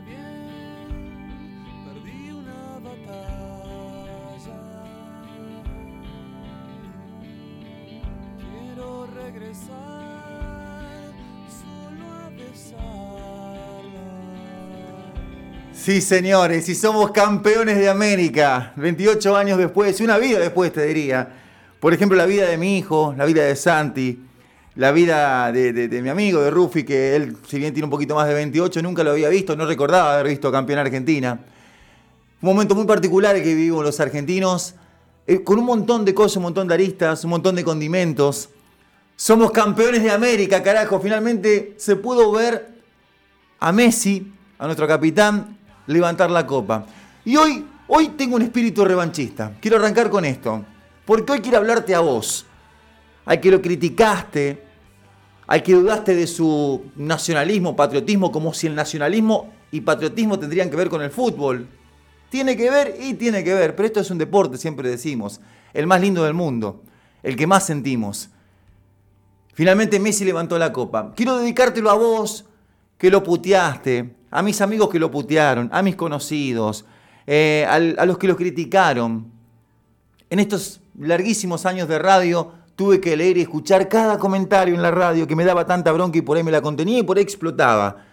bien, perdí una batalla. Quiero regresar. Sí, señores, y somos campeones de América. 28 años después, una vida después, te diría. Por ejemplo, la vida de mi hijo, la vida de Santi, la vida de, mi amigo, de Rufi, que él, si bien tiene un poquito más de 28, nunca lo había visto, no recordaba haber visto campeón Argentina. Un momento muy particular que vivimos los argentinos, eh, con un montón de cosas, un montón de aristas, un montón de condimentos. Somos campeones de América, carajo. Finalmente se pudo ver a Messi, a nuestro capitán, levantar la copa. Y hoy, hoy tengo un espíritu revanchista. Quiero arrancar con esto. Porque hoy quiero hablarte a vos, al que lo criticaste, al que dudaste de su nacionalismo, patriotismo, como si el nacionalismo y patriotismo tendrían que ver con el fútbol. Tiene que ver y tiene que ver, pero esto es un deporte, siempre decimos, el más lindo del mundo, el que más sentimos. Finalmente Messi levantó la copa. Quiero dedicártelo a vos, que lo puteaste, a mis amigos que lo putearon, a mis conocidos, eh, a los que lo criticaron. En estos larguísimos años de radio tuve que leer y escuchar cada comentario en la radio que me daba tanta bronca y por ahí me la contenía y por ahí explotaba.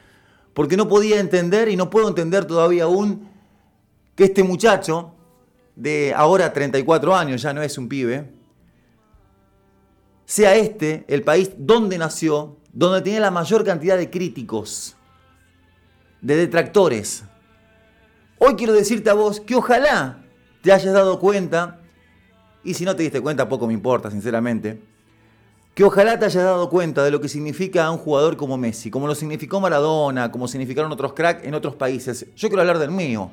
Porque no podía entender y no puedo entender todavía aún que este muchacho de ahora 34 años, ya no es un pibe, sea este el país donde nació, donde tenía la mayor cantidad de críticos, de detractores. Hoy quiero decirte a vos que ojalá te hayas dado cuenta, y si no te diste cuenta poco me importa, sinceramente, que ojalá te hayas dado cuenta de lo que significa un jugador como Messi, como lo significó Maradona, como significaron otros cracks en otros países. Yo quiero hablar del mío,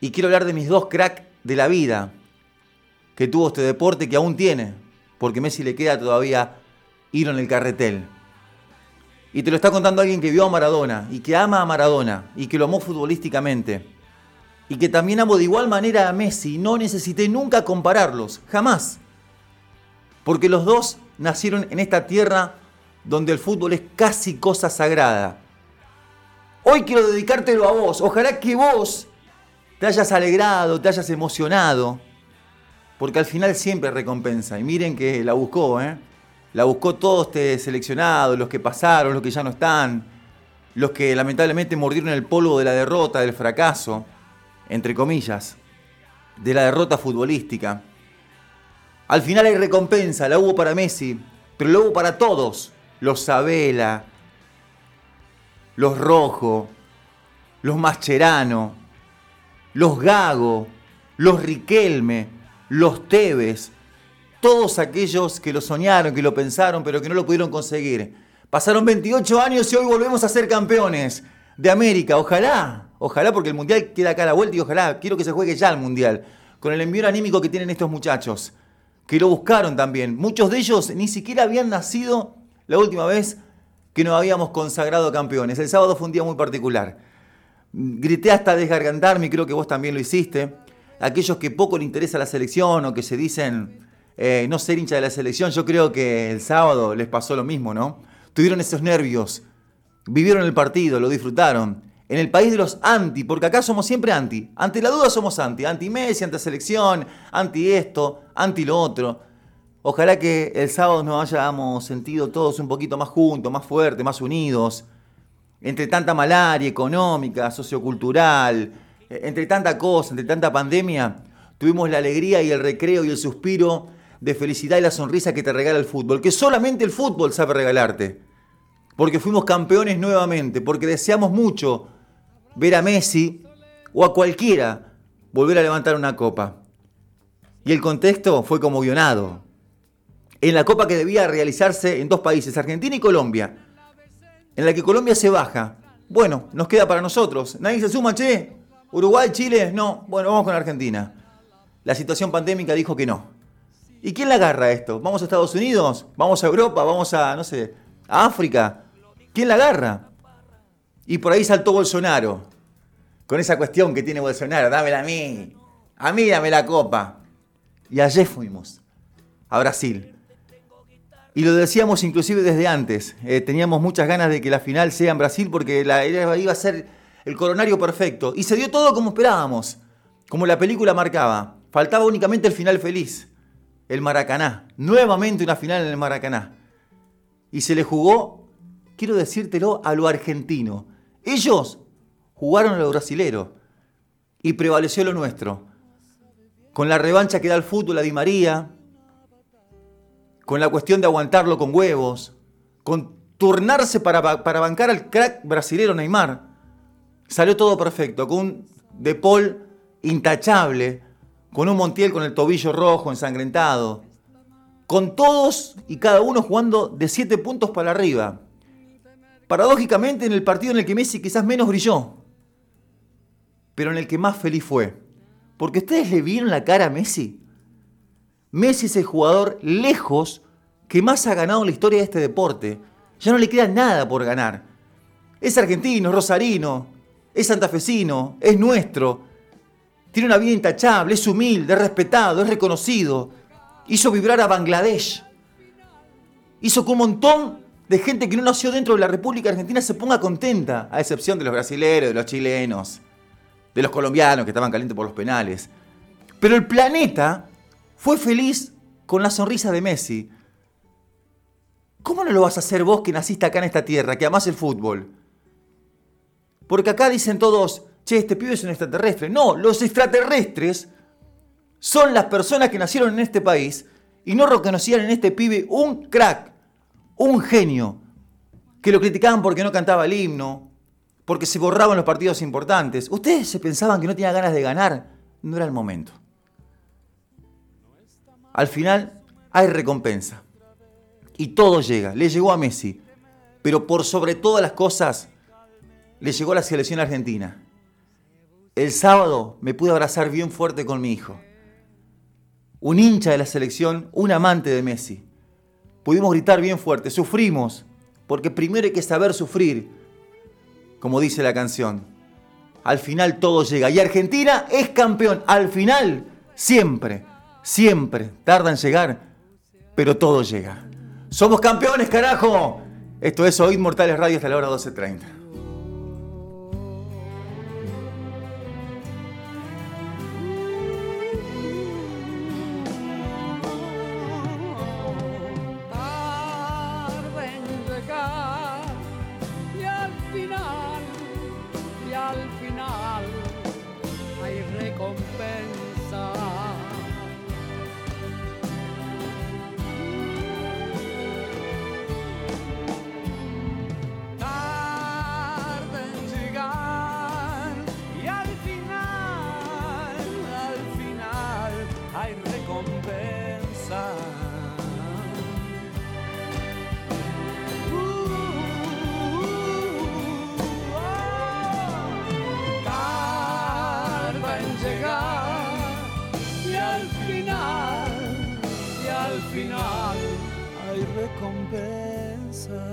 y quiero hablar de mis dos cracks de la vida que tuvo este deporte que aún tiene, porque Messi le queda todavía ir en el carretel. Y te lo está contando alguien que vio a Maradona y que ama a Maradona y que lo amó futbolísticamente. Y que también amo de igual manera a Messi. No necesité nunca compararlos, jamás. Porque los dos nacieron en esta tierra donde el fútbol es casi cosa sagrada. Hoy quiero dedicártelo a vos. Ojalá que vos te hayas alegrado, te hayas emocionado. Porque al final siempre recompensa. Y miren que la buscó, ¿eh? La buscó todo este seleccionado, los que pasaron, los que ya no están, los que lamentablemente mordieron el polvo de la derrota, del fracaso, entre comillas, de la derrota futbolística. Al final hay recompensa, la hubo para Messi, pero la hubo para todos. Los Sabela, los Rojo, los Mascherano, los Gago, los Riquelme, los Tevez, todos aquellos que lo soñaron, que lo pensaron, pero que no lo pudieron conseguir. Pasaron 28 años y hoy volvemos a ser campeones de América. Ojalá, ojalá, porque el Mundial queda acá a la vuelta y ojalá, quiero que se juegue ya el Mundial. Con el envío anímico que tienen estos muchachos, que lo buscaron también. Muchos de ellos ni siquiera habían nacido la última vez que nos habíamos consagrado campeones. El sábado fue un día muy particular. Grité hasta desgargantarme y creo que vos también lo hiciste. Aquellos que poco le interesa la selección o que se dicen eh, no ser hincha de la selección, yo creo que el sábado les pasó lo mismo, ¿no? Tuvieron esos nervios, vivieron el partido, lo disfrutaron. En el país de los anti, porque acá somos siempre anti. Ante la duda somos anti. Anti Messi, anti selección, anti esto, anti lo otro. Ojalá que el sábado nos hayamos sentido todos un poquito más juntos, más fuertes, más unidos. Entre tanta malaria económica, sociocultural, eh, entre tanta cosa, entre tanta pandemia, tuvimos la alegría y el recreo y el suspiro de felicidad y la sonrisa que te regala el fútbol, que solamente el fútbol sabe regalarte. Porque fuimos campeones nuevamente, porque deseamos mucho ver a Messi o a cualquiera volver a levantar una copa. Y el contexto fue como guionado. En la copa que debía realizarse en dos países, Argentina y Colombia, en la que Colombia se baja. Bueno, nos queda para nosotros. Nadie se suma, che. Uruguay, Chile, no. Bueno, vamos con Argentina. La situación pandémica dijo que no. ¿Y quién la agarra esto? ¿Vamos a Estados Unidos? ¿Vamos a Europa? ¿Vamos a, no sé, a África? ¿Quién la agarra? Y por ahí saltó Bolsonaro. Con esa cuestión que tiene Bolsonaro, dámela a mí. A mí dame la copa. Y ayer fuimos a Brasil. Y lo decíamos inclusive desde antes. Eh, teníamos muchas ganas de que la final sea en Brasil porque iba a ser el coronario perfecto. Y se dio todo como esperábamos, como la película marcaba. Faltaba únicamente el final feliz, el Maracaná. Nuevamente una final en el Maracaná. Y se le jugó, quiero decírtelo, a lo argentino. Ellos jugaron a lo brasilero y prevaleció lo nuestro. Con la revancha que da el fútbol a Di María, con la cuestión de aguantarlo con huevos, con turnarse para, para bancar al crack brasilero Neymar. Salió todo perfecto, con un De Paul intachable, con un Montiel con el tobillo rojo ensangrentado, con todos y cada uno jugando de 7 puntos para arriba. Paradójicamente en el partido en el que Messi quizás menos brilló, pero en el que más feliz fue. Porque ustedes le vieron la cara a Messi. Messi es el jugador lejos que más ha ganado en la historia de este deporte. Ya no le queda nada por ganar. Es argentino, es rosarino, es santafesino, es nuestro. Tiene una vida intachable, es humilde, es respetado, es reconocido. Hizo vibrar a Bangladesh. Hizo que un montón de gente que no nació dentro de la República Argentina se ponga contenta, a excepción de los brasileños, de los chilenos, de los colombianos que estaban calientes por los penales. Pero el planeta fue feliz con la sonrisa de Messi. ¿Cómo no lo vas a hacer vos que naciste acá en esta tierra, que amás el fútbol? Porque acá dicen todos, che, este pibe es un extraterrestre. No, los extraterrestres son las personas que nacieron en este país y no reconocían en este pibe un crack, un genio, que lo criticaban porque no cantaba el himno, porque se borraban los partidos importantes. Ustedes se pensaban que no tenía ganas de ganar, no era el momento. Al final hay recompensa. Y todo llega. Le llegó a Messi. Pero por sobre todas las cosas, le llegó a la selección argentina. El sábado me pude abrazar bien fuerte con mi hijo. Un hincha de la selección, un amante de Messi. Pudimos gritar bien fuerte, sufrimos, porque primero hay que saber sufrir, como dice la canción. Al final todo llega. Y Argentina es campeón. Al final, siempre siempre tarda en llegar, pero todo llega. Somos campeones, carajo. Esto es Oíd Mortales Radio hasta la hora 12.30. final hay recompensa.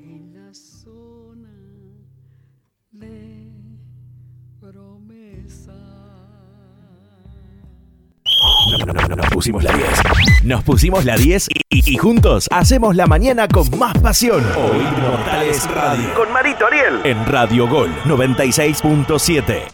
En la zona de promesa. Nos pusimos la 10. Nos pusimos la 10 y, y- y juntos hacemos la mañana con más pasión. Hoy Mortales Radio. Con Marito Ariel. En Radio Gol 96.7.